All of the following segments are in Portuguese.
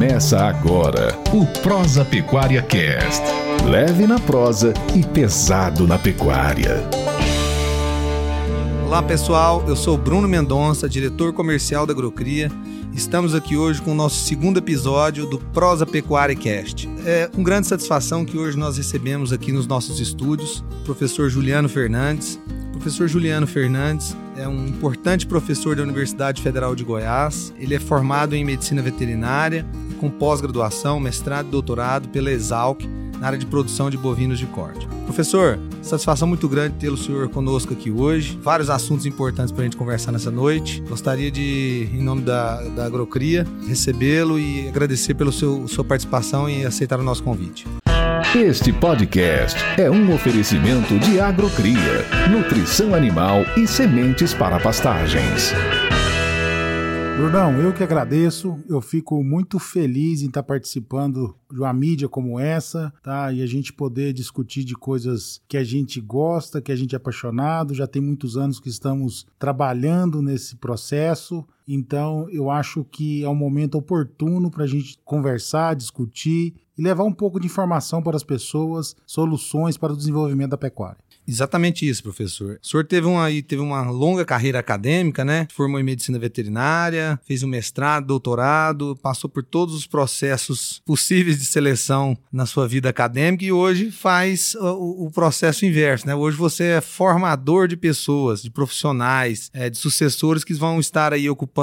Começa agora o Prosa Pecuária Cast. Leve na prosa e pesado na pecuária. Olá pessoal, eu sou Bruno Mendonça, diretor comercial da Agrocria. Estamos aqui hoje com o nosso segundo episódio do Prosa Pecuária Cast. É com grande satisfação que hoje nós recebemos aqui nos nossos estúdios o professor Juliano Fernandes. O professor Juliano Fernandes é um importante professor da Universidade Federal de Goiás. Ele é formado em medicina veterinária, com pós-graduação, mestrado e doutorado pela Exalc na área de produção de bovinos de corte. Professor, satisfação muito grande tê-lo senhor conosco aqui hoje. Vários assuntos importantes para a gente conversar nessa noite. Gostaria de, em nome da, da Agrocria, recebê-lo e agradecer pela sua participação e aceitar o nosso convite. Este podcast é um oferecimento de Agrocria, nutrição animal e sementes para pastagens. Brunão, eu que agradeço, eu fico muito feliz em estar participando de uma mídia como essa, tá? E a gente poder discutir de coisas que a gente gosta, que a gente é apaixonado, já tem muitos anos que estamos trabalhando nesse processo, então eu acho que é um momento oportuno para a gente conversar, discutir e levar um pouco de informação para as pessoas, soluções para o desenvolvimento da pecuária. Exatamente isso, professor. O senhor teve uma, teve uma longa carreira acadêmica, né? Formou em medicina veterinária, fez um mestrado, doutorado, passou por todos os processos possíveis de seleção na sua vida acadêmica e hoje faz o, o processo inverso, né? Hoje você é formador de pessoas, de profissionais, é, de sucessores que vão estar aí ocupando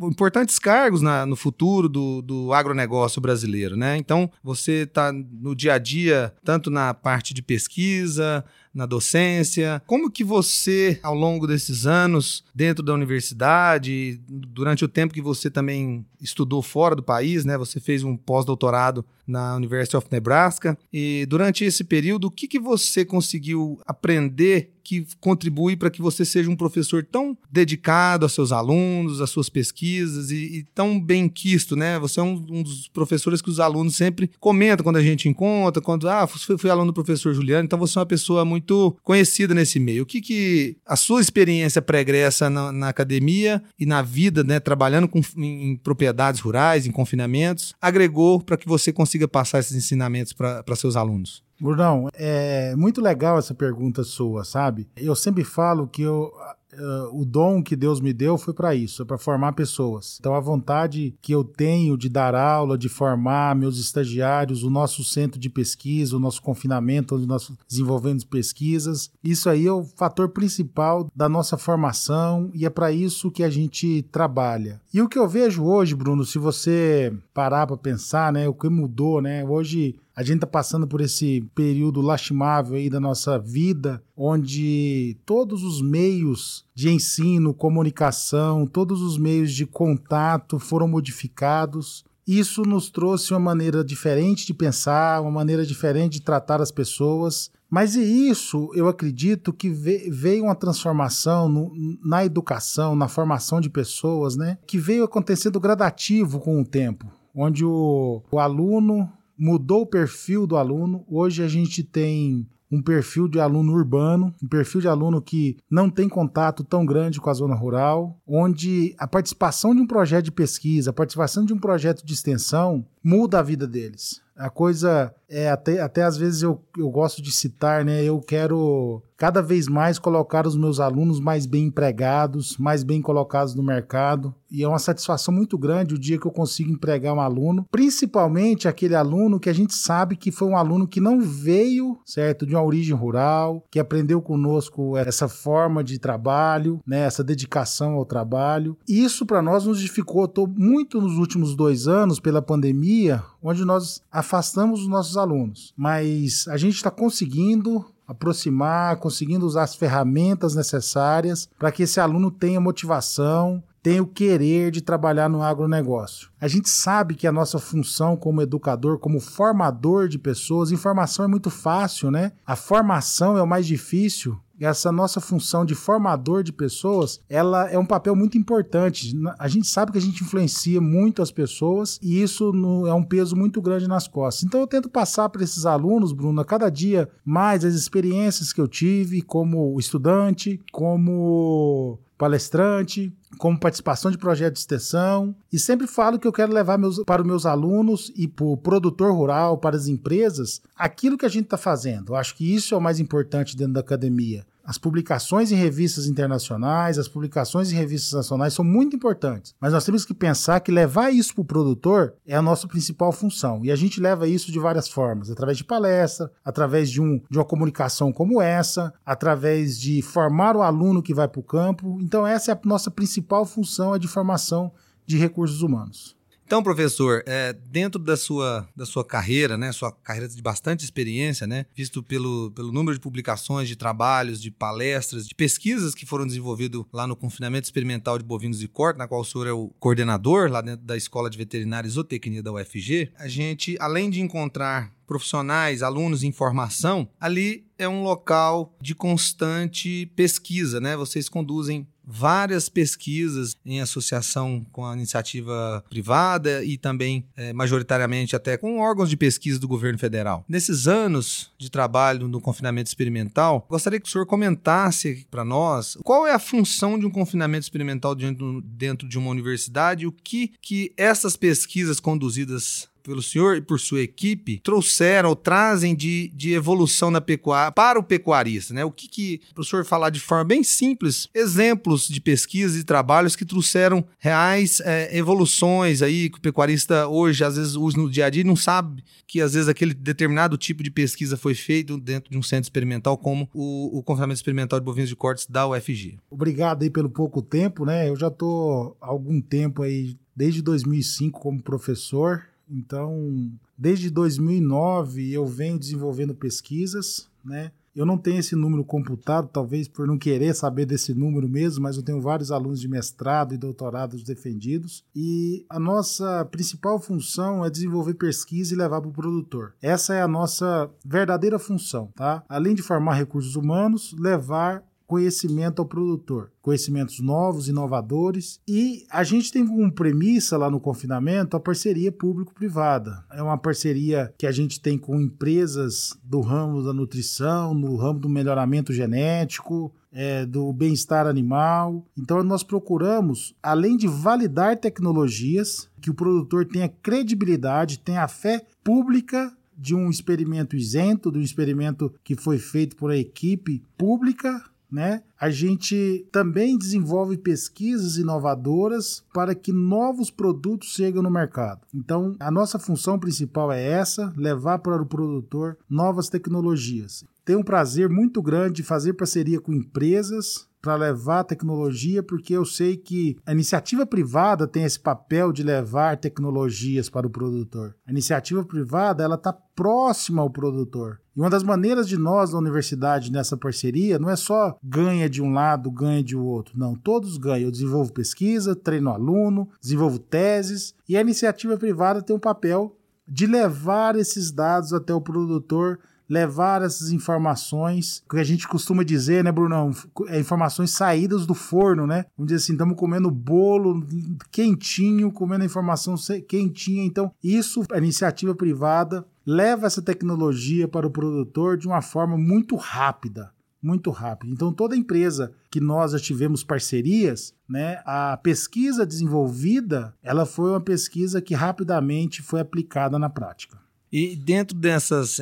importantes cargos na, no futuro do, do agronegócio brasileiro, né? Então, você está no dia a dia, tanto na parte de pesquisa, na docência? Como que você, ao longo desses anos, dentro da universidade, durante o tempo que você também estudou fora do país, né? Você fez um pós-doutorado na University of Nebraska. E durante esse período, o que, que você conseguiu aprender que contribui para que você seja um professor tão dedicado aos seus alunos, às suas pesquisas e, e tão bem quisto, né? Você é um, um, dos professores que os alunos sempre comentam quando a gente encontra, quando, ah, fui, fui aluno do professor Juliano, então você é uma pessoa muito conhecida nesse meio. O que que a sua experiência pregressa na, na academia e na vida, né, trabalhando com, em, em propriedades rurais, em confinamentos, agregou para que você consiga passar esses ensinamentos para seus alunos? Brunão, é muito legal essa pergunta sua, sabe? Eu sempre falo que eu, uh, o dom que Deus me deu foi para isso, é para formar pessoas. Então a vontade que eu tenho de dar aula, de formar meus estagiários, o nosso centro de pesquisa, o nosso confinamento, onde nós desenvolvemos pesquisas, isso aí é o fator principal da nossa formação e é para isso que a gente trabalha. E o que eu vejo hoje, Bruno, se você parar para pensar, né, o que mudou, né? Hoje a gente está passando por esse período lastimável aí da nossa vida, onde todos os meios de ensino, comunicação, todos os meios de contato foram modificados. Isso nos trouxe uma maneira diferente de pensar, uma maneira diferente de tratar as pessoas. Mas e isso, eu acredito que veio uma transformação no, na educação, na formação de pessoas, né? Que veio acontecendo gradativo com o tempo, onde o, o aluno mudou o perfil do aluno. Hoje a gente tem um perfil de aluno urbano, um perfil de aluno que não tem contato tão grande com a zona rural, onde a participação de um projeto de pesquisa, a participação de um projeto de extensão muda a vida deles. A coisa é até, até às vezes eu, eu gosto de citar, né? Eu quero cada vez mais colocar os meus alunos mais bem empregados, mais bem colocados no mercado. E é uma satisfação muito grande o dia que eu consigo empregar um aluno, principalmente aquele aluno que a gente sabe que foi um aluno que não veio, certo, de uma origem rural, que aprendeu conosco essa forma de trabalho, né, essa dedicação ao trabalho. Isso para nós nos dificultou muito nos últimos dois anos pela pandemia, onde nós afastamos os nossos alunos. Mas a gente está conseguindo aproximar, conseguindo usar as ferramentas necessárias para que esse aluno tenha motivação, tenha o querer de trabalhar no agronegócio. A gente sabe que a nossa função como educador, como formador de pessoas, informação é muito fácil, né? A formação é o mais difícil, essa nossa função de formador de pessoas, ela é um papel muito importante. A gente sabe que a gente influencia muito as pessoas e isso é um peso muito grande nas costas. Então eu tento passar para esses alunos, Bruno, a cada dia mais as experiências que eu tive como estudante, como palestrante, como participação de projeto de extensão, e sempre falo que eu quero levar meus, para os meus alunos e para o produtor rural, para as empresas, aquilo que a gente está fazendo. Eu acho que isso é o mais importante dentro da academia. As publicações em revistas internacionais, as publicações em revistas nacionais são muito importantes, mas nós temos que pensar que levar isso para o produtor é a nossa principal função. E a gente leva isso de várias formas: através de palestra, através de, um, de uma comunicação como essa, através de formar o aluno que vai para o campo. Então, essa é a nossa principal função é de formação de recursos humanos. Então, professor, é, dentro da sua, da sua carreira, né, sua carreira de bastante experiência, né, visto pelo, pelo número de publicações, de trabalhos, de palestras, de pesquisas que foram desenvolvidas lá no confinamento experimental de bovinos de corte, na qual o senhor é o coordenador lá dentro da Escola de Veterinária e Zootecnia da UFG, a gente, além de encontrar profissionais, alunos em formação, ali é um local de constante pesquisa, né? Vocês conduzem várias pesquisas em associação com a iniciativa privada e também, é, majoritariamente, até com órgãos de pesquisa do governo federal. Nesses anos de trabalho no confinamento experimental, gostaria que o senhor comentasse para nós qual é a função de um confinamento experimental dentro, dentro de uma universidade e o que, que essas pesquisas conduzidas pelo senhor e por sua equipe trouxeram ou trazem de, de evolução na pecuária para o pecuarista, né? O que, que o senhor falar de forma bem simples, exemplos de pesquisas e trabalhos que trouxeram reais é, evoluções aí que o pecuarista hoje às vezes usa no dia a dia e não sabe que às vezes aquele determinado tipo de pesquisa foi feito dentro de um centro experimental como o, o confinamento experimental de bovinos de cortes da UFG. Obrigado aí pelo pouco tempo, né? Eu já tô há algum tempo aí desde 2005 como professor então, desde 2009 eu venho desenvolvendo pesquisas, né? Eu não tenho esse número computado, talvez por não querer saber desse número mesmo, mas eu tenho vários alunos de mestrado e doutorados defendidos. E a nossa principal função é desenvolver pesquisa e levar para o produtor. Essa é a nossa verdadeira função, tá? Além de formar recursos humanos, levar conhecimento ao produtor, conhecimentos novos, inovadores. E a gente tem como premissa lá no confinamento a parceria público-privada. É uma parceria que a gente tem com empresas do ramo da nutrição, no ramo do melhoramento genético, é, do bem-estar animal. Então, nós procuramos, além de validar tecnologias, que o produtor tenha credibilidade, tenha fé pública de um experimento isento, de um experimento que foi feito por a equipe pública né? A gente também desenvolve pesquisas inovadoras para que novos produtos cheguem no mercado. Então, a nossa função principal é essa: levar para o produtor novas tecnologias. Tenho um prazer muito grande de fazer parceria com empresas para levar tecnologia, porque eu sei que a iniciativa privada tem esse papel de levar tecnologias para o produtor. A iniciativa privada ela está próxima ao produtor. E uma das maneiras de nós da universidade nessa parceria não é só ganha de um lado, ganha de outro. Não, todos ganham. Eu desenvolvo pesquisa, treino aluno, desenvolvo teses e a iniciativa privada tem um papel de levar esses dados até o produtor levar essas informações, que a gente costuma dizer, né, Brunão? É informações saídas do forno, né? Vamos dizer assim, estamos comendo bolo quentinho, comendo informação quentinha. Então, isso, a iniciativa privada leva essa tecnologia para o produtor de uma forma muito rápida muito rápida. Então, toda empresa que nós já tivemos parcerias, né, a pesquisa desenvolvida, ela foi uma pesquisa que rapidamente foi aplicada na prática. E dentro dessas,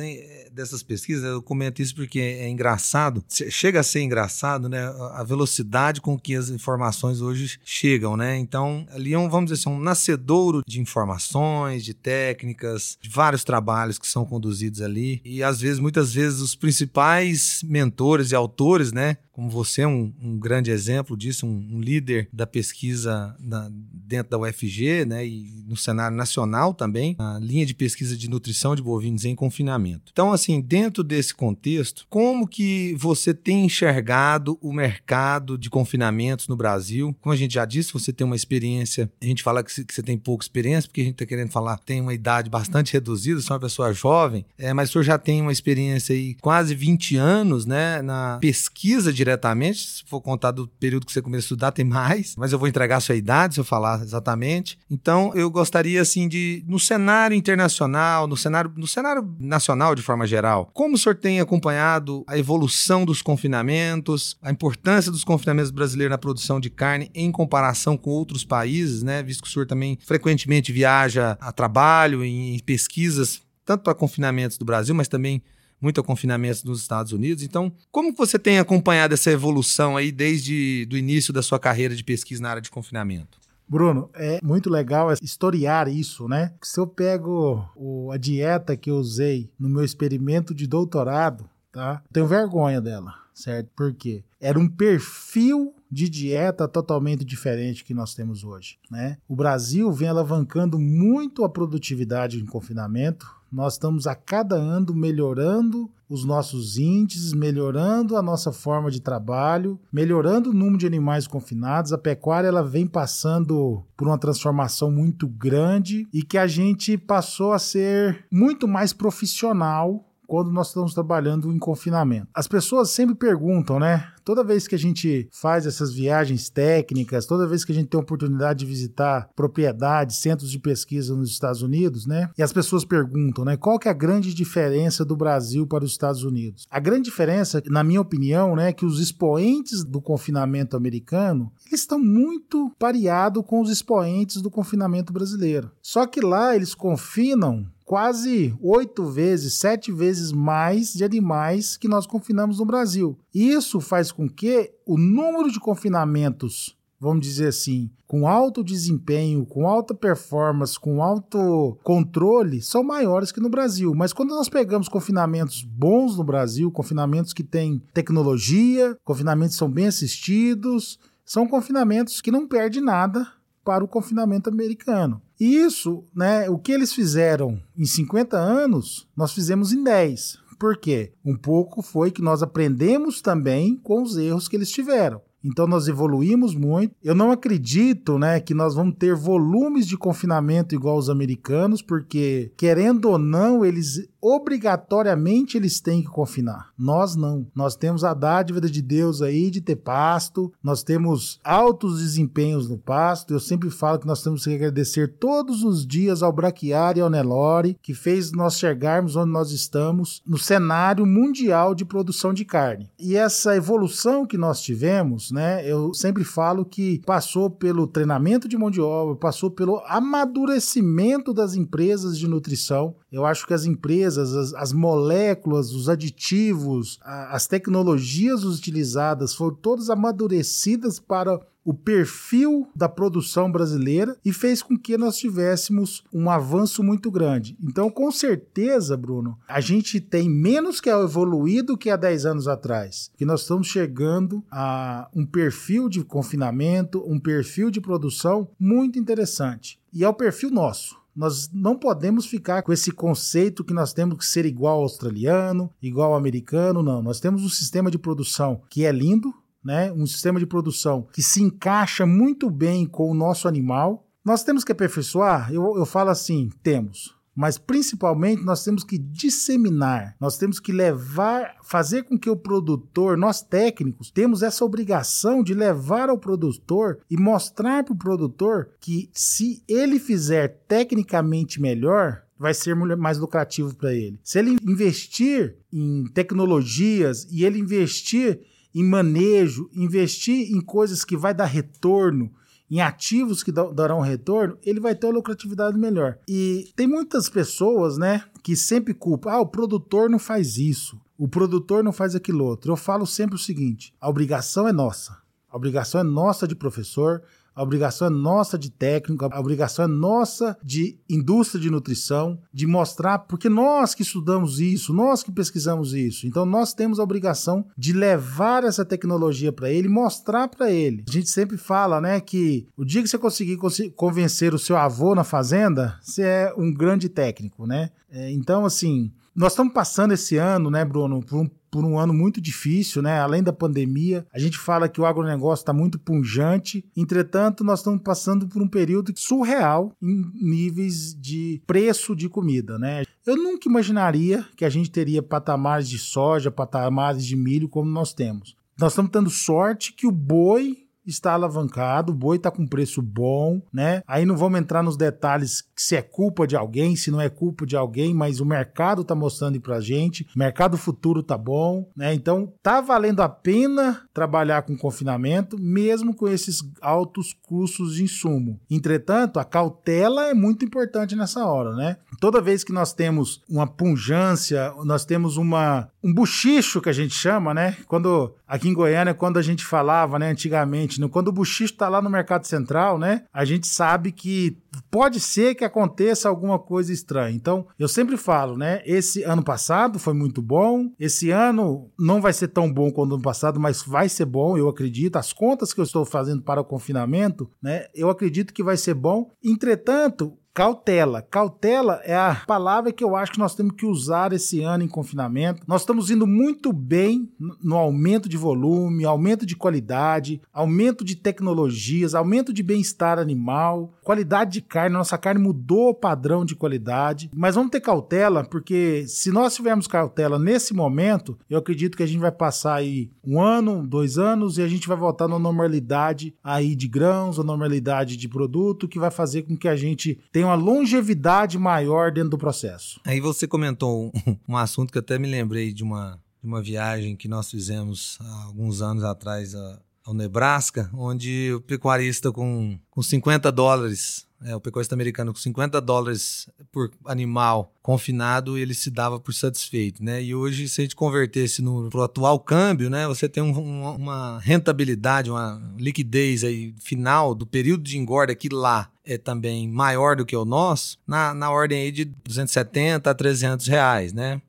dessas pesquisas, eu comento isso porque é engraçado, chega a ser engraçado, né? A velocidade com que as informações hoje chegam, né? Então, ali é um, vamos dizer assim, um nascedouro de informações, de técnicas, de vários trabalhos que são conduzidos ali. E às vezes, muitas vezes, os principais mentores e autores, né? como você é um, um grande exemplo disso, um, um líder da pesquisa na, dentro da UFG, né, e no cenário nacional também, a linha de pesquisa de nutrição de bovinos em confinamento. Então, assim, dentro desse contexto, como que você tem enxergado o mercado de confinamentos no Brasil? Como a gente já disse, você tem uma experiência, a gente fala que você tem pouca experiência, porque a gente está querendo falar, tem uma idade bastante reduzida, você é uma pessoa jovem, é, mas o senhor já tem uma experiência aí quase 20 anos, né, na pesquisa diretamente, se for contar do período que você começou a estudar, tem mais, mas eu vou entregar a sua idade se eu falar exatamente. Então, eu gostaria, assim, de, no cenário internacional, no cenário, no cenário nacional de forma geral, como o senhor tem acompanhado a evolução dos confinamentos, a importância dos confinamentos brasileiros na produção de carne em comparação com outros países, né? Visto que o senhor também frequentemente viaja a trabalho, em pesquisas, tanto para confinamentos do Brasil, mas também muito a confinamentos nos Estados Unidos. Então, como você tem acompanhado essa evolução aí desde o início da sua carreira de pesquisa na área de confinamento? Bruno, é muito legal historiar isso, né? Se eu pego o, a dieta que eu usei no meu experimento de doutorado, tá? Tenho vergonha dela, certo? Por quê? Era um perfil de dieta totalmente diferente que nós temos hoje, né? O Brasil vem alavancando muito a produtividade em confinamento, nós estamos a cada ano melhorando os nossos índices, melhorando a nossa forma de trabalho, melhorando o número de animais confinados. A pecuária ela vem passando por uma transformação muito grande e que a gente passou a ser muito mais profissional quando nós estamos trabalhando em confinamento. As pessoas sempre perguntam, né? Toda vez que a gente faz essas viagens técnicas, toda vez que a gente tem a oportunidade de visitar propriedades, centros de pesquisa nos Estados Unidos, né? E as pessoas perguntam, né? Qual que é a grande diferença do Brasil para os Estados Unidos? A grande diferença, na minha opinião, né, é que os expoentes do confinamento americano, eles estão muito pareados com os expoentes do confinamento brasileiro. Só que lá eles confinam quase oito vezes, sete vezes mais de animais que nós confinamos no Brasil. Isso faz com que o número de confinamentos, vamos dizer assim, com alto desempenho, com alta performance, com alto controle, são maiores que no Brasil. Mas quando nós pegamos confinamentos bons no Brasil, confinamentos que têm tecnologia, confinamentos que são bem assistidos, são confinamentos que não perdem nada para o confinamento americano. E isso, né, o que eles fizeram em 50 anos, nós fizemos em 10. Por quê? Um pouco foi que nós aprendemos também com os erros que eles tiveram. Então nós evoluímos muito. Eu não acredito, né, que nós vamos ter volumes de confinamento igual os americanos, porque querendo ou não, eles obrigatoriamente eles têm que confinar. Nós não. Nós temos a dádiva de Deus aí de ter pasto, nós temos altos desempenhos no pasto. Eu sempre falo que nós temos que agradecer todos os dias ao Braquiário e ao Nelore, que fez nós chegarmos onde nós estamos no cenário mundial de produção de carne. E essa evolução que nós tivemos, né, eu sempre falo que passou pelo treinamento de mão de obra, passou pelo amadurecimento das empresas de nutrição. Eu acho que as empresas as, as moléculas, os aditivos, a, as tecnologias utilizadas foram todas amadurecidas para o perfil da produção brasileira e fez com que nós tivéssemos um avanço muito grande. Então, com certeza, Bruno, a gente tem menos que evoluído que há 10 anos atrás, que nós estamos chegando a um perfil de confinamento, um perfil de produção muito interessante. E é o perfil nosso. Nós não podemos ficar com esse conceito que nós temos que ser igual ao australiano, igual ao americano, não. Nós temos um sistema de produção que é lindo, né? Um sistema de produção que se encaixa muito bem com o nosso animal. Nós temos que aperfeiçoar? Eu, eu falo assim: temos mas principalmente nós temos que disseminar, nós temos que levar, fazer com que o produtor, nós técnicos, temos essa obrigação de levar ao produtor e mostrar para o produtor que se ele fizer tecnicamente melhor, vai ser mais lucrativo para ele. Se ele investir em tecnologias e ele investir em manejo, investir em coisas que vai dar retorno, em ativos que darão retorno, ele vai ter uma lucratividade melhor. E tem muitas pessoas, né, que sempre culpam, ah, o produtor não faz isso, o produtor não faz aquilo outro. Eu falo sempre o seguinte: a obrigação é nossa. A obrigação é nossa de professor, a obrigação é nossa de técnico, a obrigação é nossa de indústria de nutrição, de mostrar, porque nós que estudamos isso, nós que pesquisamos isso, então nós temos a obrigação de levar essa tecnologia para ele, mostrar para ele. A gente sempre fala, né, que o dia que você conseguir convencer o seu avô na fazenda, você é um grande técnico, né? É, então, assim, nós estamos passando esse ano, né, Bruno, por um por um ano muito difícil, né? Além da pandemia, a gente fala que o agronegócio está muito punjante. Entretanto, nós estamos passando por um período surreal em níveis de preço de comida, né? Eu nunca imaginaria que a gente teria patamares de soja, patamares de milho como nós temos. Nós estamos tendo sorte que o boi está alavancado, o boi está com preço bom, né? Aí não vamos entrar nos detalhes se é culpa de alguém, se não é culpa de alguém, mas o mercado está mostrando para a gente, o mercado futuro tá bom, né? Então tá valendo a pena trabalhar com confinamento, mesmo com esses altos custos de insumo. Entretanto, a cautela é muito importante nessa hora, né? Toda vez que nós temos uma punjância, nós temos uma um buchicho que a gente chama, né? Quando aqui em Goiânia, quando a gente falava, né, antigamente, né, quando o buchicho está lá no mercado central, né, a gente sabe que pode ser que aconteça alguma coisa estranha. Então, eu sempre falo, né, esse ano passado foi muito bom, esse ano não vai ser tão bom quanto ano passado, mas vai ser bom, eu acredito. As contas que eu estou fazendo para o confinamento, né, eu acredito que vai ser bom. Entretanto, Cautela. Cautela é a palavra que eu acho que nós temos que usar esse ano em confinamento. Nós estamos indo muito bem no aumento de volume, aumento de qualidade, aumento de tecnologias, aumento de bem-estar animal, qualidade de carne. Nossa carne mudou o padrão de qualidade. Mas vamos ter cautela, porque se nós tivermos cautela nesse momento, eu acredito que a gente vai passar aí um ano, dois anos e a gente vai voltar na normalidade aí de grãos, a normalidade de produto, que vai fazer com que a gente tenha uma longevidade maior dentro do processo. Aí você comentou um, um assunto que até me lembrei de uma, de uma viagem que nós fizemos há alguns anos atrás a, ao Nebraska, onde o pecuarista com, com 50 dólares é, o pecuarista americano com 50 dólares por animal confinado, ele se dava por satisfeito, né? E hoje, se a gente convertesse no pro atual câmbio, né? Você tem um, um, uma rentabilidade, uma liquidez aí final do período de engorda que lá é também maior do que o nosso, na, na ordem aí de 270 a 300 reais, né?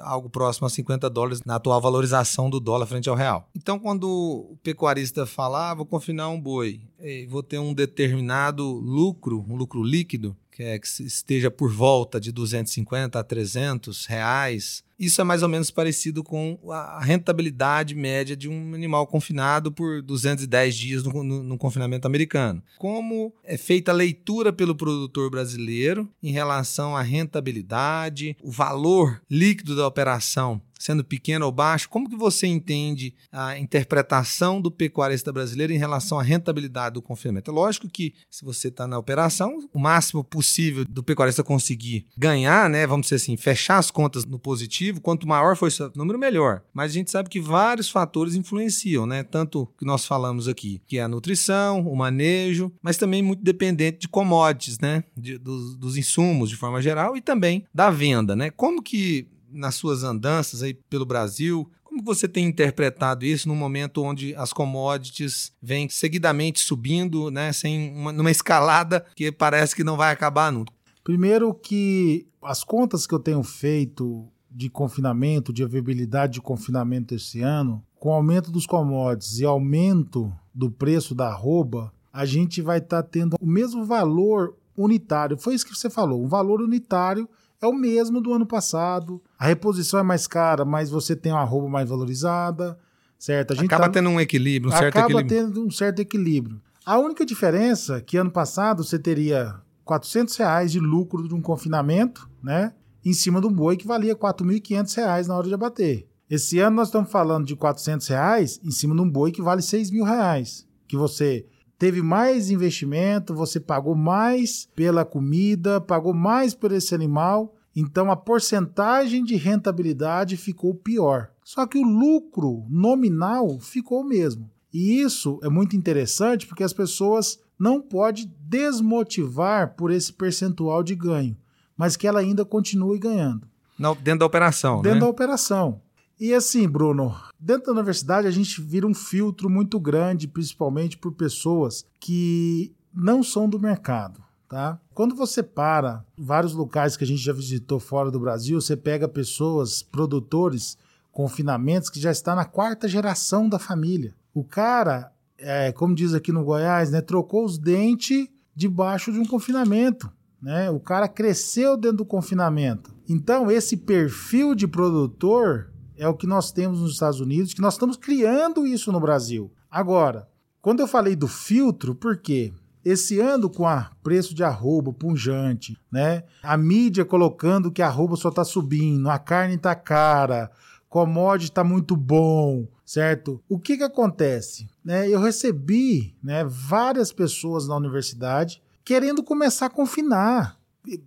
Algo próximo a 50 dólares na atual valorização do dólar frente ao real. Então, quando o pecuarista fala, ah, vou confinar um boi, vou ter um determinado lucro, um lucro líquido, que, é, que esteja por volta de 250 a 300 reais isso é mais ou menos parecido com a rentabilidade média de um animal confinado por 210 dias no, no, no, confinamento americano. Como é feita a leitura pelo produtor brasileiro em relação à rentabilidade, o valor líquido da operação sendo pequeno ou baixo, como que você entende a interpretação do pecuarista brasileiro em relação à rentabilidade do confinamento? É lógico que se você está na operação, o máximo possível do pecuarista conseguir ganhar, né, vamos dizer assim, fechar as contas no positivo, quanto maior for esse número, melhor. Mas a gente sabe que vários fatores influenciam, né? Tanto que nós falamos aqui, que é a nutrição, o manejo, mas também muito dependente de commodities, né? De, dos, dos insumos de forma geral e também da venda, né? Como que nas suas andanças aí pelo Brasil, como você tem interpretado isso num momento onde as commodities vêm seguidamente subindo, né, sem uma, numa escalada que parece que não vai acabar nunca? Primeiro que as contas que eu tenho feito de confinamento, de viabilidade de confinamento esse ano, com o aumento dos commodities e aumento do preço da arroba, a gente vai estar tá tendo o mesmo valor unitário. Foi isso que você falou, um valor unitário é o mesmo do ano passado. A reposição é mais cara, mas você tem uma roupa mais valorizada, certo? A gente acaba tá... tendo um equilíbrio, um certo acaba equilíbrio. tendo um certo equilíbrio. A única diferença é que ano passado você teria 400 reais de lucro de um confinamento, né? Em cima de um boi que valia 4.500 reais na hora de abater. Esse ano nós estamos falando de 400 reais em cima de um boi que vale 6 mil reais. Que você teve mais investimento, você pagou mais pela comida, pagou mais por esse animal, então a porcentagem de rentabilidade ficou pior. Só que o lucro nominal ficou o mesmo. E isso é muito interessante porque as pessoas não podem desmotivar por esse percentual de ganho, mas que ela ainda continue ganhando. Não, dentro da operação, Dentro né? da operação. E assim, Bruno, dentro da universidade a gente vira um filtro muito grande, principalmente por pessoas que não são do mercado. Tá? Quando você para vários locais que a gente já visitou fora do Brasil, você pega pessoas, produtores, confinamentos que já está na quarta geração da família. O cara, é, como diz aqui no Goiás, né, trocou os dentes debaixo de um confinamento. Né? O cara cresceu dentro do confinamento. Então, esse perfil de produtor é o que nós temos nos Estados Unidos, que nós estamos criando isso no Brasil. Agora, quando eu falei do filtro, por quê? Esse ano com o preço de arroba punjante, né? A mídia colocando que a arroba só está subindo, a carne está cara, commodity está muito bom, certo? O que que acontece? Né, eu recebi né, várias pessoas na universidade querendo começar a confinar.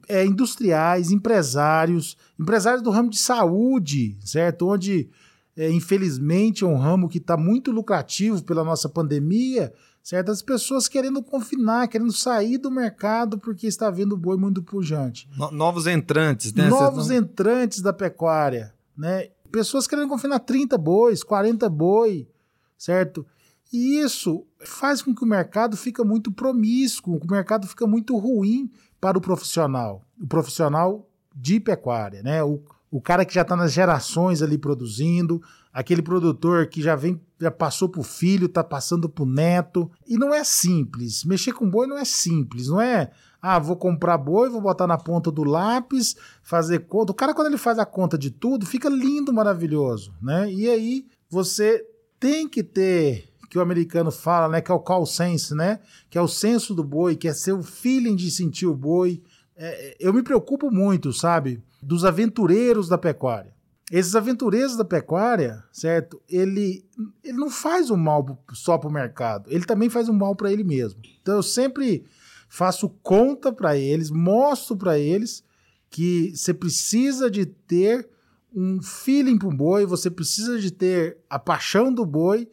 É, industriais, empresários, empresários do ramo de saúde, certo? Onde, é, infelizmente, é um ramo que está muito lucrativo pela nossa pandemia, certo? As pessoas querendo confinar, querendo sair do mercado porque está vendo boi muito pujante. No, novos entrantes, né? Novos entrantes da pecuária, né? Pessoas querendo confinar 30 bois, 40 boi, certo? E isso faz com que o mercado fica muito promíscuo, o mercado fica muito ruim para o profissional, o profissional de pecuária, né? O, o cara que já está nas gerações ali produzindo, aquele produtor que já vem, já passou para o filho, está passando para o neto. E não é simples. Mexer com boi não é simples, não é ah, vou comprar boi, vou botar na ponta do lápis, fazer conta. O cara, quando ele faz a conta de tudo, fica lindo, maravilhoso, né? E aí você tem que ter, que o americano fala, né? Que é o call sense, né? Que é o senso do boi, que é ser o feeling de sentir o boi. É, eu me preocupo muito, sabe? Dos aventureiros da pecuária. Esses aventureiros da pecuária, certo? Ele, ele não faz um mal só para o mercado, ele também faz um mal para ele mesmo. Então eu sempre faço conta para eles, mostro para eles que você precisa de ter um feeling para o boi, você precisa de ter a paixão do boi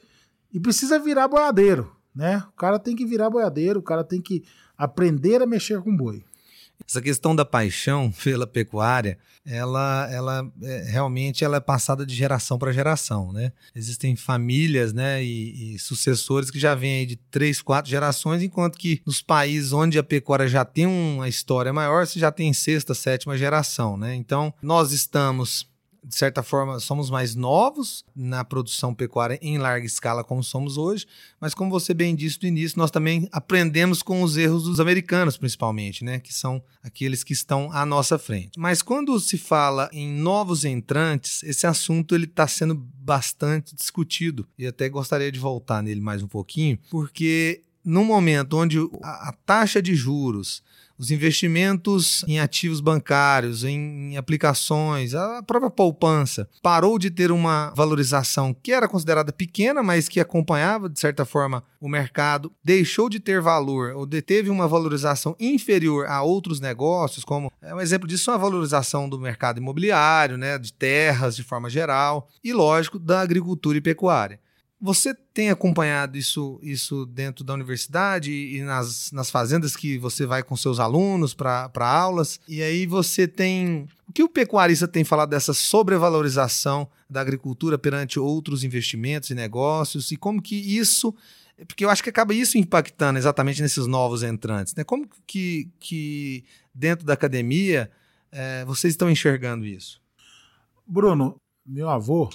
e precisa virar boiadeiro, né? O cara tem que virar boiadeiro, o cara tem que aprender a mexer com boi. Essa questão da paixão pela pecuária, ela, ela é, realmente ela é passada de geração para geração, né? Existem famílias, né, e, e, sucessores que já vêm aí de três, quatro gerações, enquanto que nos países onde a pecuária já tem uma história maior, você já tem sexta, sétima geração, né? Então, nós estamos de certa forma, somos mais novos na produção pecuária em larga escala, como somos hoje, mas como você bem disse no início, nós também aprendemos com os erros dos americanos, principalmente, né? Que são aqueles que estão à nossa frente. Mas quando se fala em novos entrantes, esse assunto ele está sendo bastante discutido e até gostaria de voltar nele mais um pouquinho, porque no momento onde a, a taxa de juros os investimentos em ativos bancários, em aplicações, a própria poupança parou de ter uma valorização que era considerada pequena, mas que acompanhava, de certa forma, o mercado, deixou de ter valor ou teve uma valorização inferior a outros negócios, como é um exemplo disso, a valorização do mercado imobiliário, né, de terras de forma geral, e, lógico, da agricultura e pecuária. Você tem acompanhado isso, isso dentro da universidade e nas, nas fazendas que você vai com seus alunos para aulas? E aí você tem. O que o pecuarista tem falado dessa sobrevalorização da agricultura perante outros investimentos e negócios? E como que isso. Porque eu acho que acaba isso impactando exatamente nesses novos entrantes. Né? Como que, que dentro da academia é, vocês estão enxergando isso? Bruno, meu avô,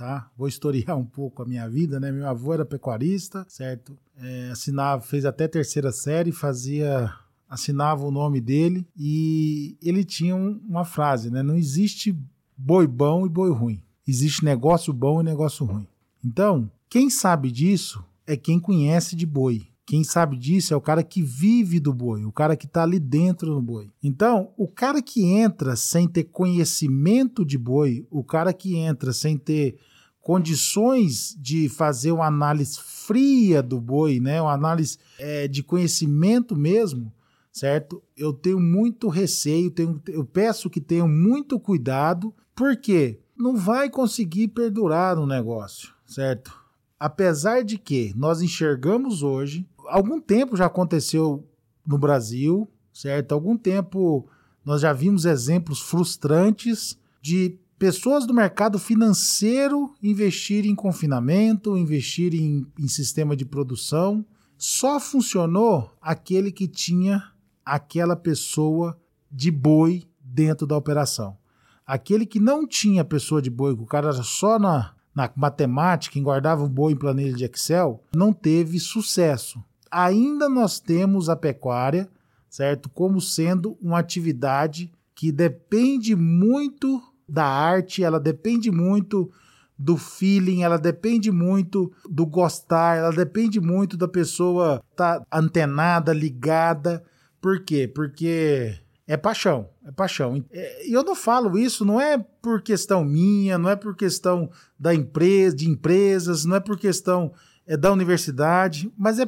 tá? Vou historiar um pouco a minha vida, né? Meu avô era pecuarista, certo? É, assinava, fez até terceira série, fazia assinava o nome dele e ele tinha um, uma frase, né? Não existe boi bom e boi ruim. Existe negócio bom e negócio ruim. Então, quem sabe disso é quem conhece de boi. Quem sabe disso é o cara que vive do boi, o cara que está ali dentro do boi. Então, o cara que entra sem ter conhecimento de boi, o cara que entra sem ter condições de fazer uma análise fria do boi, né? uma análise é, de conhecimento mesmo, certo? Eu tenho muito receio, tenho, eu peço que tenham muito cuidado, porque não vai conseguir perdurar no negócio, certo? Apesar de que nós enxergamos hoje, algum tempo já aconteceu no Brasil, certo? Algum tempo nós já vimos exemplos frustrantes de pessoas do mercado financeiro investir em confinamento, investir em, em sistema de produção. Só funcionou aquele que tinha aquela pessoa de boi dentro da operação. Aquele que não tinha pessoa de boi, que o cara era só na, na matemática, guardava o boi em planilha de Excel, não teve sucesso. Ainda nós temos a pecuária, certo? Como sendo uma atividade que depende muito da arte, ela depende muito do feeling, ela depende muito do gostar, ela depende muito da pessoa estar tá antenada, ligada. Por quê? Porque É paixão, é paixão. É, e eu não falo isso, não é por questão minha, não é por questão da empresa, de empresas, não é por questão é, da universidade, mas é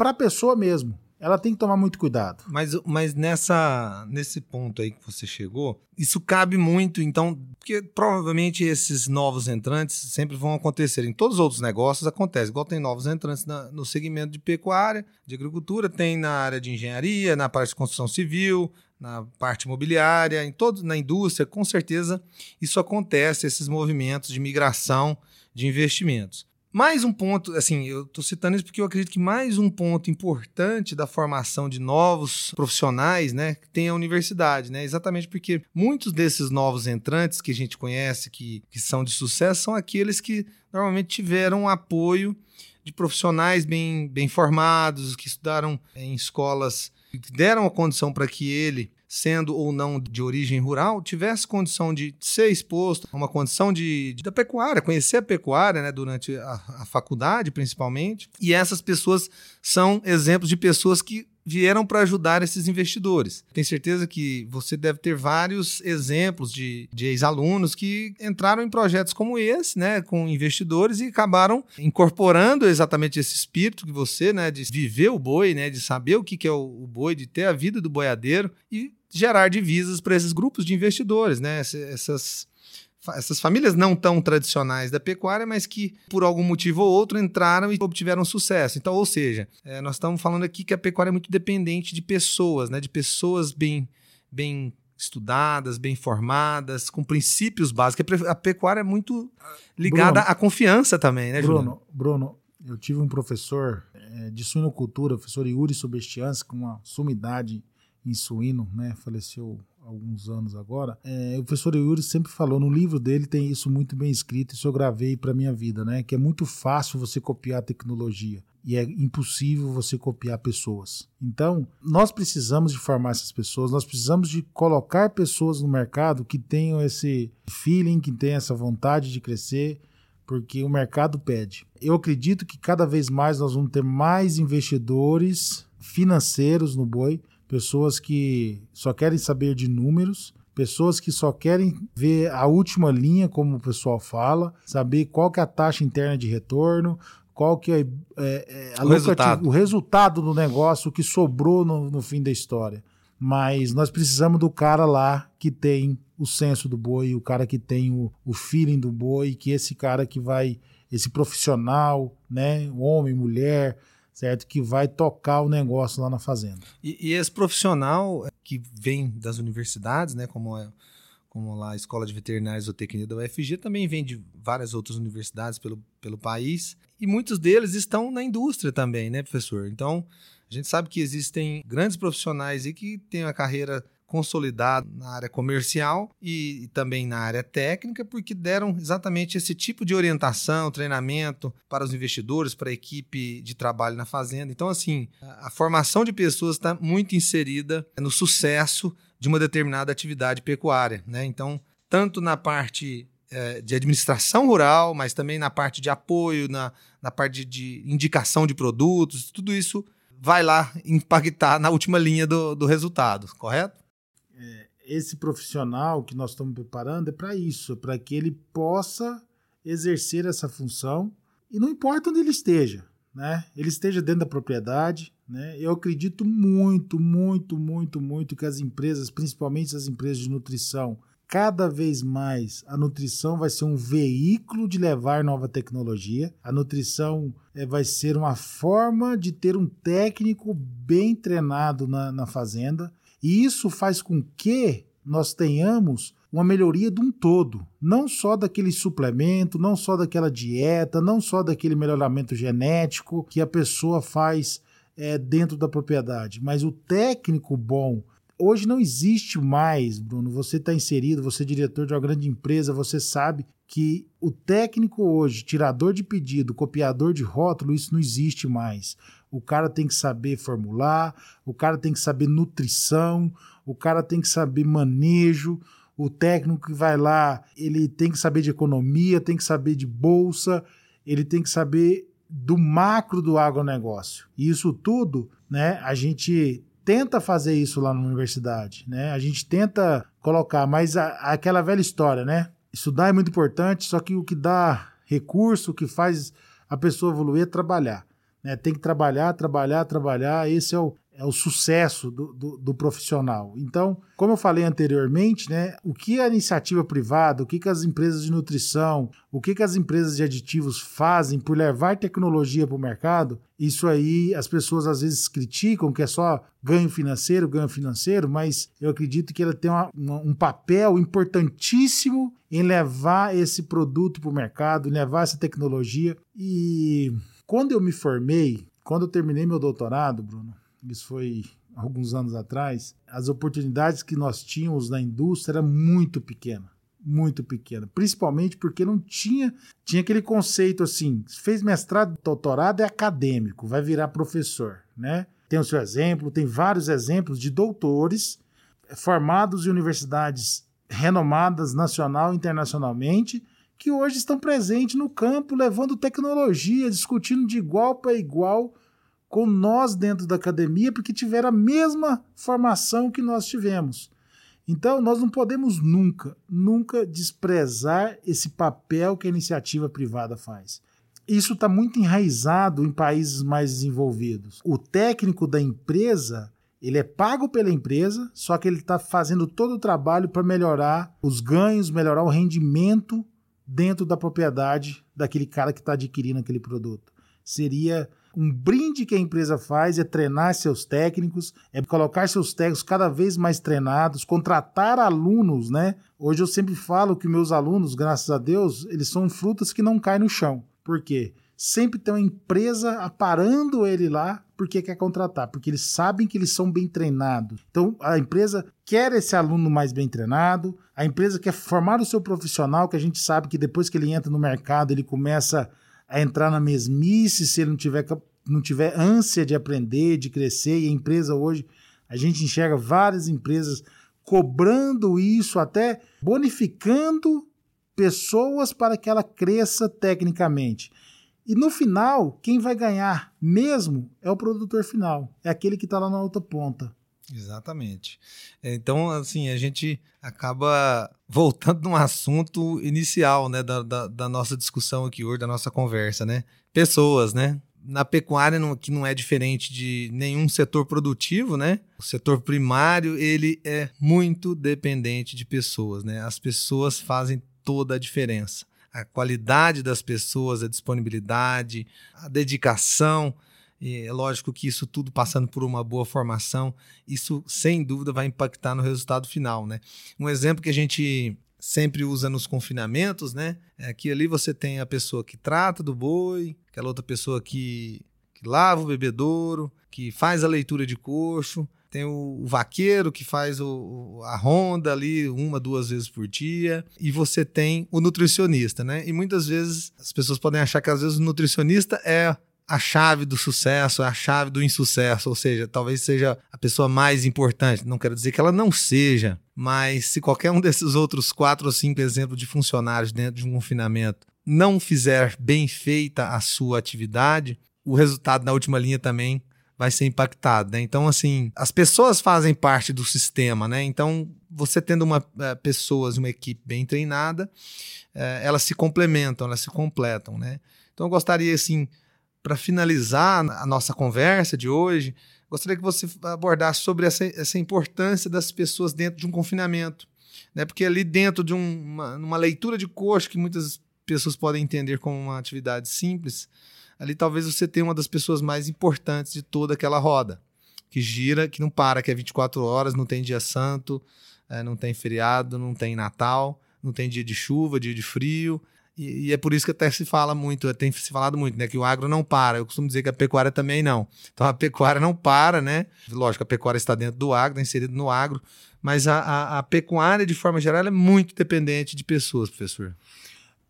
para a pessoa mesmo ela tem que tomar muito cuidado. Mas, mas nessa, nesse ponto aí que você chegou, isso cabe muito, então, porque provavelmente esses novos entrantes sempre vão acontecer. Em todos os outros negócios acontece, igual tem novos entrantes na, no segmento de pecuária, de agricultura, tem na área de engenharia, na parte de construção civil, na parte imobiliária, em todo, na indústria, com certeza isso acontece, esses movimentos de migração de investimentos. Mais um ponto, assim, eu estou citando isso porque eu acredito que mais um ponto importante da formação de novos profissionais, né, tem a universidade, né? Exatamente porque muitos desses novos entrantes que a gente conhece, que, que são de sucesso, são aqueles que normalmente tiveram apoio de profissionais bem, bem formados, que estudaram em escolas que deram a condição para que ele sendo ou não de origem rural, tivesse condição de ser exposto a uma condição de, de da pecuária, conhecer a pecuária né, durante a, a faculdade, principalmente. E essas pessoas são exemplos de pessoas que vieram para ajudar esses investidores. Tenho certeza que você deve ter vários exemplos de, de ex-alunos que entraram em projetos como esse, né, com investidores e acabaram incorporando exatamente esse espírito que você, né, de viver o boi, né, de saber o que, que é o, o boi, de ter a vida do boiadeiro e gerar divisas para esses grupos de investidores, né? Essas, essas famílias não tão tradicionais da pecuária, mas que por algum motivo ou outro entraram e obtiveram sucesso. Então, ou seja, é, nós estamos falando aqui que a pecuária é muito dependente de pessoas, né? De pessoas bem, bem estudadas, bem formadas, com princípios básicos. A pecuária é muito ligada Bruno, à confiança também, né, Bruno? Bruno, eu tive um professor é, de suinocultura, o professor Yuri Sobestians, com uma sumidade em suíno, né? Faleceu alguns anos agora. É, o professor Yuri sempre falou, no livro dele tem isso muito bem escrito, isso eu gravei para minha vida, né? Que é muito fácil você copiar tecnologia e é impossível você copiar pessoas. Então, nós precisamos de formar essas pessoas, nós precisamos de colocar pessoas no mercado que tenham esse feeling, que tenham essa vontade de crescer, porque o mercado pede. Eu acredito que cada vez mais nós vamos ter mais investidores financeiros no boi, pessoas que só querem saber de números, pessoas que só querem ver a última linha, como o pessoal fala, saber qual que é a taxa interna de retorno, qual que é, é, é o, resultado. o, resultado. do negócio, o que sobrou no, no fim da história. Mas nós precisamos do cara lá que tem o senso do boi, o cara que tem o, o feeling do boi, que esse cara que vai, esse profissional, né, homem, mulher, certo? Que vai tocar o negócio lá na fazenda. E, e esse profissional que vem das universidades, né, como é, como lá a Escola de Veterinária e Zootecnia da UFG, também vem de várias outras universidades pelo, pelo país, e muitos deles estão na indústria também, né, professor? Então, a gente sabe que existem grandes profissionais e que têm uma carreira consolidado na área comercial e, e, também na área técnica, porque deram exatamente esse tipo de orientação, treinamento para os investidores, para a equipe de trabalho na fazenda. Então, assim, a, a formação de pessoas está muito inserida no sucesso de uma determinada atividade pecuária. Né? Então, tanto na parte é, de administração rural, mas também na parte de apoio, na, na parte de, indicação de produtos, tudo isso vai lá impactar na última linha do, do resultado, correto? Esse profissional que nós estamos preparando é para isso, para que ele possa exercer essa função e não importa onde ele esteja, né? Ele esteja dentro da propriedade, né? Eu acredito muito, muito, muito, muito que as empresas, principalmente as empresas de nutrição, cada vez mais a nutrição vai ser um veículo de levar nova tecnologia. A nutrição é, vai ser uma forma de ter um técnico bem treinado na, na fazenda e isso faz com que nós tenhamos uma melhoria de um todo, não só daquele suplemento, não só daquela dieta, não só daquele melhoramento genético que a pessoa faz é, dentro da propriedade, mas o técnico bom. Hoje não existe mais, Bruno. Você está inserido, você é diretor de uma grande empresa, você sabe que o técnico hoje, tirador de pedido, copiador de rótulo, isso não existe mais. O cara tem que saber formular, o cara tem que saber nutrição, o cara tem que saber manejo, o técnico que vai lá, ele tem que saber de economia, tem que saber de bolsa, ele tem que saber do macro do agronegócio. E isso tudo, né, a gente tenta fazer isso lá na universidade, né? A gente tenta colocar, mas a, aquela velha história, né? Estudar é muito importante, só que o que dá recurso, o que faz a pessoa evoluir é trabalhar. Né? Tem que trabalhar, trabalhar, trabalhar. Esse é o, é o sucesso do, do, do, profissional. Então, como eu falei anteriormente, né, o que a iniciativa privada, o que, que as empresas de nutrição, o que, que as empresas de aditivos fazem por levar tecnologia para o mercado, isso aí as pessoas às vezes criticam que é só ganho financeiro, ganho financeiro, mas eu acredito que ela tem uma, uma, um papel importantíssimo em levar esse produto para o mercado, levar essa tecnologia. E quando eu me formei, quando eu terminei meu doutorado, Bruno, isso foi alguns anos atrás, as oportunidades que nós tínhamos na indústria era muito pequena, muito pequena, principalmente porque não tinha tinha aquele conceito assim, fez mestrado, doutorado é acadêmico, vai virar professor, né? Tem o seu exemplo, tem vários exemplos de doutores formados em universidades renomadas nacional e internacionalmente, que hoje estão presentes no campo, levando tecnologia, discutindo de igual para igual com nós dentro da academia, porque tiveram a mesma formação que nós tivemos. Então, nós não podemos nunca, nunca desprezar esse papel que a iniciativa privada faz. Isso está muito enraizado em países mais desenvolvidos. O técnico da empresa, ele é pago pela empresa, só que ele está fazendo todo o trabalho para melhorar os ganhos, melhorar o rendimento dentro da propriedade daquele cara que está adquirindo aquele produto. Seria um brinde que a empresa faz é treinar seus técnicos, é colocar seus técnicos cada vez mais treinados, contratar alunos, né? Hoje eu sempre falo que meus alunos, graças a Deus, eles são frutas que não caem no chão. Por quê? Sempre tem uma empresa aparando ele lá porque quer contratar, porque eles sabem que eles são bem treinados. Então a empresa quer esse aluno mais bem treinado, a empresa quer formar o seu profissional, que a gente sabe que depois que ele entra no mercado, ele começa a entrar na mesmice se ele não tiver, não tiver ânsia de aprender, de crescer. E a empresa hoje, a gente enxerga várias empresas cobrando isso, até bonificando pessoas para que ela cresça tecnicamente. E no final, quem vai ganhar mesmo é o produtor final, é aquele que está lá na outra ponta. Exatamente. Então, assim, a gente acaba voltando no assunto inicial, né, da, da, da, nossa discussão aqui hoje, da nossa conversa, né? Pessoas, né? Na pecuária, não, que não é diferente de nenhum setor produtivo, né? O setor primário, ele é muito dependente de pessoas, né? As pessoas fazem toda a diferença. A qualidade das pessoas, a disponibilidade, a dedicação, e é lógico que isso tudo passando por uma boa formação, isso sem dúvida vai impactar no resultado final, né? Um exemplo que a gente sempre usa nos confinamentos, né? É que ali você tem a pessoa que trata do boi, aquela outra pessoa que, que lava o bebedouro, que faz a leitura de coxo, tem o, vaqueiro que faz o, a ronda ali uma, duas vezes por dia, e você tem o nutricionista, né? E muitas vezes as pessoas podem achar que às vezes o nutricionista é a chave do sucesso, é a chave do insucesso, ou seja, talvez seja a pessoa mais importante. Não quero dizer que ela não seja, mas se qualquer um desses outros quatro ou cinco exemplos de funcionários dentro de um confinamento não fizer bem feita a sua atividade, o resultado na última linha também vai ser impactado, né? Então, assim, as pessoas fazem parte do sistema, né? Então, você tendo uma uh, pessoas, uma equipe bem treinada, uh, elas se complementam, elas se completam, né? Então, eu gostaria, assim, para finalizar a nossa conversa de hoje, gostaria que você abordasse sobre essa, essa importância das pessoas dentro de um confinamento. Né? Porque ali dentro de um, uma, uma leitura de coxo, que muitas pessoas podem entender como uma atividade simples, ali talvez você tenha uma das pessoas mais importantes de toda aquela roda, que gira, que não para, que é 24 horas, não tem dia santo, é, não tem feriado, não tem Natal, não tem dia de chuva, dia de frio, e, e, é por isso que até se fala muito, tem se falado muito, né? Que o agro não para. Eu costumo dizer que a pecuária também não. Então a pecuária não para, né? Lógico, a pecuária está dentro do agro, está inserida no agro, mas a, a, a pecuária, de forma geral, é muito dependente de pessoas, professor.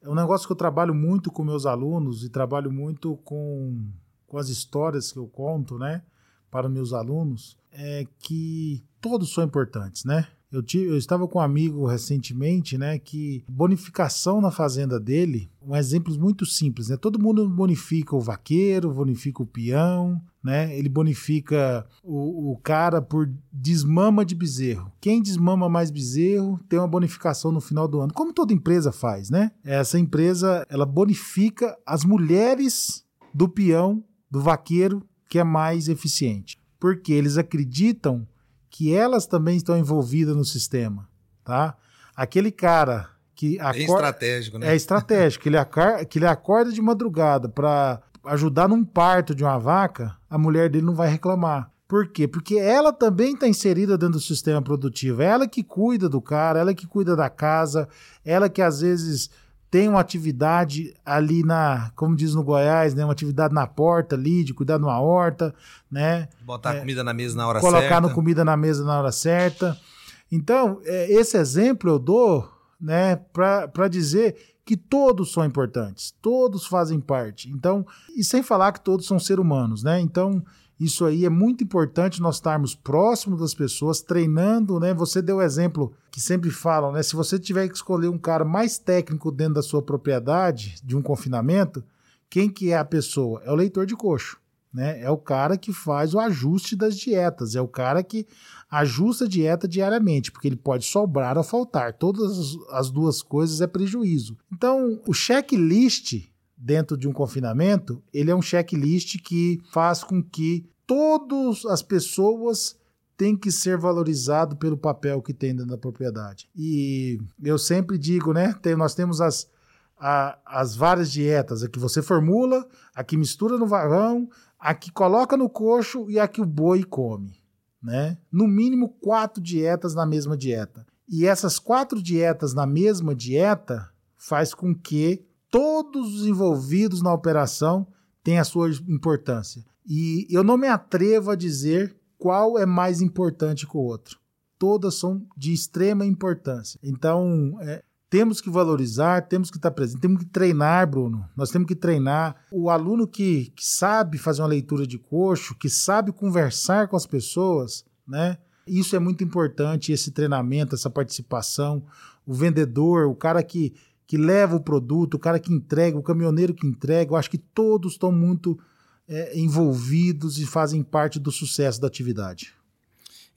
É um negócio que eu trabalho muito com meus alunos e trabalho muito com, com as histórias que eu conto, né? Para meus alunos, é que todos são importantes, né? Eu, tive, eu estava com um amigo recentemente, né, que bonificação na fazenda dele, um exemplo muito simples, né? Todo mundo bonifica o vaqueiro, bonifica o peão, né? Ele bonifica o, o cara por desmama de bezerro. Quem desmama mais bezerro tem uma bonificação no final do ano, como toda empresa faz, né? Essa empresa, ela bonifica as mulheres do peão, do vaqueiro, que é mais eficiente. Porque eles acreditam que elas também estão envolvidas no sistema, tá? Aquele cara que acorda, é estratégico, né? É estratégico, ele acorda, que ele acorda de madrugada para ajudar num parto de uma vaca, a mulher dele não vai reclamar. Por quê? Porque ela também está inserida dentro do sistema produtivo. É ela que cuida do cara, ela que cuida da casa, ela que às vezes tem uma atividade ali na, como diz no Goiás, né, uma atividade na porta ali, de cuidar de uma horta, né? Botar é, comida na mesa na hora colocar certa. Colocar comida na mesa na hora certa. Então, é, esse exemplo eu dou, né, para dizer que todos são importantes, todos fazem parte. Então, e sem falar que todos são seres humanos, né? Então, isso aí é muito importante nós estarmos próximos das pessoas, treinando, né? Você deu o exemplo que sempre falam, né? Se você tiver que escolher um cara mais técnico dentro da sua propriedade, de um confinamento, quem que é a pessoa? É o leitor de coxo, né? É o cara que faz o ajuste das dietas, é o cara que ajusta a dieta diariamente, porque ele pode sobrar ou faltar. Todas as duas coisas é prejuízo. Então, o checklist dentro de um confinamento, ele é um checklist que faz com que todas as pessoas têm que ser valorizado pelo papel que tem dentro da propriedade. E eu sempre digo, né? Tem, nós temos as, a, as várias dietas, a que você formula, a que mistura no varão, a que coloca no coxo e a que o boi come. Né? No mínimo quatro dietas na mesma dieta. E essas quatro dietas na mesma dieta faz com que todos os envolvidos na operação têm a sua importância. E eu não me atrevo a dizer qual é mais importante que o outro. Todas são de extrema importância. Então, é, temos que valorizar, temos que estar presente, temos que treinar, Bruno. Nós temos que treinar. O aluno que, que sabe fazer uma leitura de coxo, que sabe conversar com as pessoas, né? Isso é muito importante, esse treinamento, essa participação. O vendedor, o cara que, que leva o produto, o cara que entrega, o caminhoneiro que entrega, eu acho que todos estão muito é, envolvidos e fazem parte do sucesso da atividade.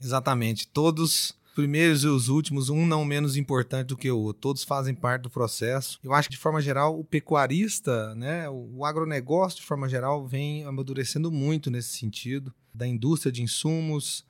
Exatamente. Todos, primeiros e os últimos, um não menos importante do que o outro. Todos fazem parte do processo. Eu acho que, de forma geral, o pecuarista, né, o agronegócio, de forma geral, vem amadurecendo muito nesse sentido, da indústria de insumos,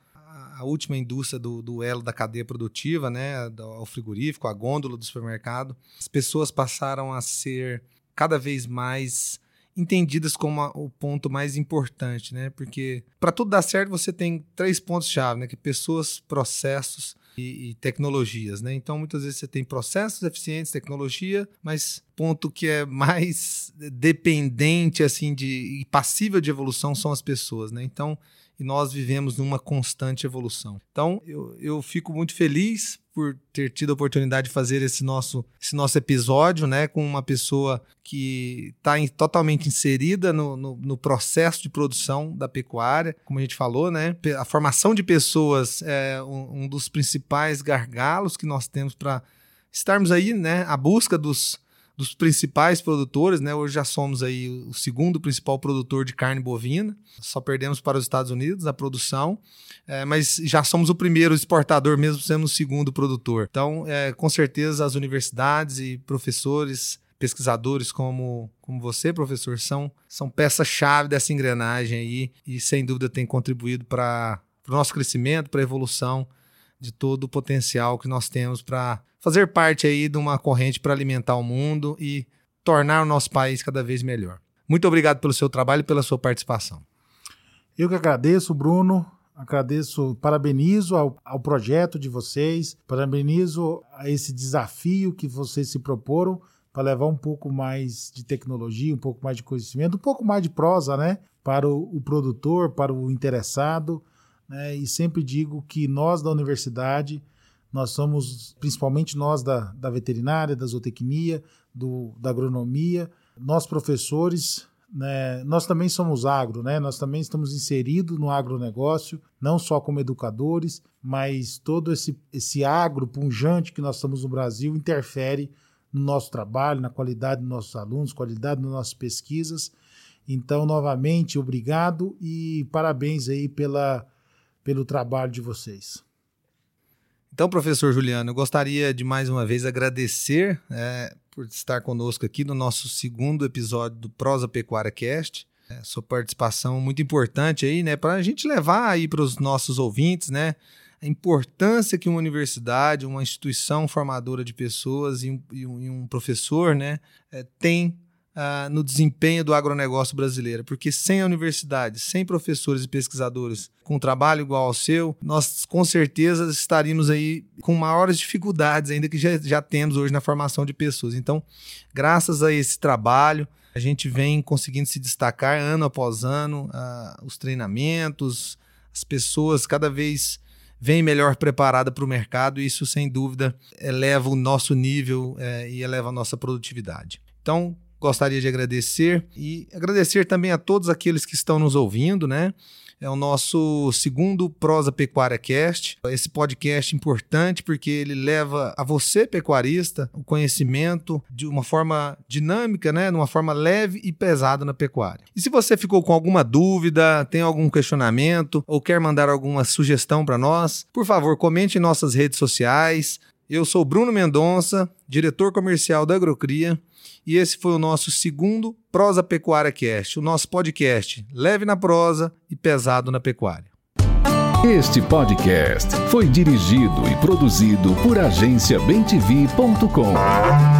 a última indústria do, do elo da cadeia produtiva, né, ao frigorífico, a gôndola do supermercado, as pessoas passaram a ser cada vez mais entendidas como a, o ponto mais importante, né? Porque para tudo dar certo você tem três pontos chave, né? Que pessoas, processos e, e, tecnologias, né? Então muitas vezes você tem processos eficientes, tecnologia, mas ponto que é mais dependente assim de e passível de evolução são as pessoas, né? Então e nós vivemos numa constante evolução. Então, eu, eu fico muito feliz por ter tido a oportunidade de fazer esse nosso, esse nosso episódio, né, com uma pessoa que está totalmente inserida no, no, no, processo de produção da pecuária, como a gente falou, né, a formação de pessoas é um, um dos principais gargalos que nós temos para estarmos aí, né, à busca dos dos principais produtores, né? Hoje já somos aí o segundo principal produtor de carne bovina. Só perdemos para os Estados Unidos a produção, é, mas já somos o primeiro exportador, mesmo sendo o segundo produtor. Então, é, com certeza, as universidades e professores, pesquisadores como, como você, professor, são, são peça-chave dessa engrenagem aí e, sem dúvida, tem contribuído para o nosso crescimento, para a evolução de todo o potencial que nós temos para fazer parte aí de uma corrente para alimentar o mundo e tornar o nosso país cada vez melhor. Muito obrigado pelo seu trabalho e pela sua participação. Eu que agradeço, Bruno. Agradeço, parabenizo ao, ao projeto de vocês, parabenizo a esse desafio que vocês se proporam para levar um pouco mais de tecnologia, um pouco mais de conhecimento, um pouco mais de prosa, né? Para o, o produtor, para o interessado. Né? E sempre digo que nós da universidade nós somos, principalmente nós da, da veterinária, da zootecnia, do, da agronomia, nós professores, né, nós também somos agro, né? Nós também estamos inseridos no agronegócio, não só como educadores, mas todo esse, esse agro punjante que nós estamos no Brasil interfere no nosso trabalho, na qualidade dos nossos alunos, qualidade das nossas pesquisas. Então, novamente, obrigado e parabéns aí pela, pelo trabalho de vocês. Então, professor Juliano, eu gostaria de mais uma vez agradecer é, por estar conosco aqui no nosso segundo episódio do Prosa Pecuária Cast. É, sua participação muito importante aí, né, para a gente levar aí para os nossos ouvintes, né, a importância que uma universidade, uma instituição formadora de pessoas e um, e um, professor, né, é, tem uh, no desempenho do agronegócio brasileiro, porque sem a universidade, sem professores e pesquisadores com trabalho igual ao seu, nós com certeza estaríamos aí com maiores dificuldades ainda que já, já temos hoje na formação de pessoas. Então, graças a esse trabalho, a gente vem conseguindo se destacar ano após ano, uh, os treinamentos, as pessoas cada vez vem melhor preparada para o mercado e isso, sem dúvida, eleva o nosso nível é, e eleva a nossa produtividade. Então, gostaria de agradecer e agradecer também a todos aqueles que estão nos ouvindo, né? É o nosso segundo Prosa Pecuária Cast. Esse podcast importante porque ele leva a você, pecuarista, o conhecimento de uma forma dinâmica, né? De uma forma leve e pesada na pecuária. E se você ficou com alguma dúvida, tem algum questionamento ou quer mandar alguma sugestão para nós, por favor, comente em nossas redes sociais. Eu sou Bruno Mendonça, diretor comercial da Agrocria e esse foi o nosso segundo Prosa Pecuária Cast, o nosso podcast leve na prosa e pesado na pecuária. Este podcast foi dirigido e produzido por agenciabemtv.com.